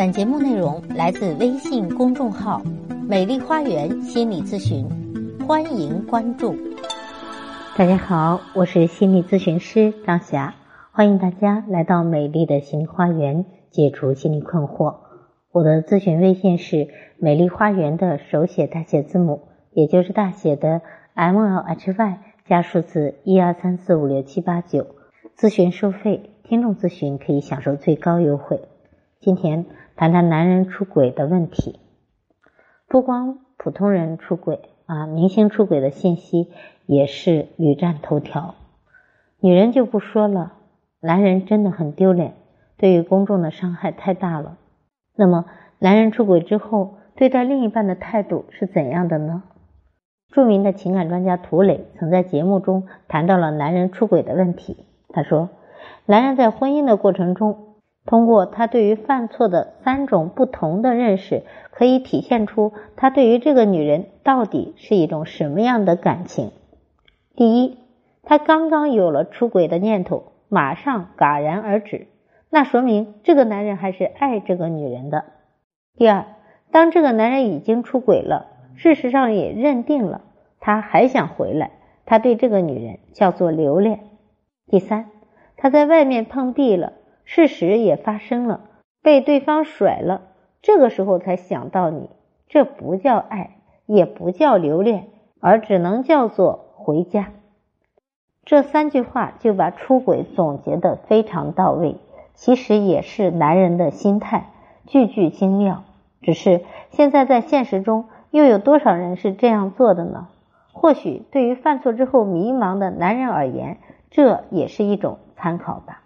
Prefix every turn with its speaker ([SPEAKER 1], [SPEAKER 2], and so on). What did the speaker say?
[SPEAKER 1] 本节目内容来自微信公众号“美丽花园心理咨询”，欢迎关注。
[SPEAKER 2] 大家好，我是心理咨询师张霞，欢迎大家来到美丽的心理花园，解除心理困惑。我的咨询微信是“美丽花园”的手写大写字母，也就是大写的 M L H Y 加数字一二三四五六七八九。咨询收费，听众咨询可以享受最高优惠。今天谈谈男人出轨的问题。不光普通人出轨啊，明星出轨的信息也是屡占头条。女人就不说了，男人真的很丢脸，对于公众的伤害太大了。那么，男人出轨之后对待另一半的态度是怎样的呢？著名的情感专家涂磊曾在节目中谈到了男人出轨的问题。他说，男人在婚姻的过程中。通过他对于犯错的三种不同的认识，可以体现出他对于这个女人到底是一种什么样的感情。第一，他刚刚有了出轨的念头，马上戛然而止，那说明这个男人还是爱这个女人的。第二，当这个男人已经出轨了，事实上也认定了他还想回来，他对这个女人叫做留恋。第三，他在外面碰壁了。事实也发生了，被对方甩了，这个时候才想到你，这不叫爱，也不叫留恋，而只能叫做回家。这三句话就把出轨总结的非常到位，其实也是男人的心态，句句精妙。只是现在在现实中，又有多少人是这样做的呢？或许对于犯错之后迷茫的男人而言，这也是一种参考吧。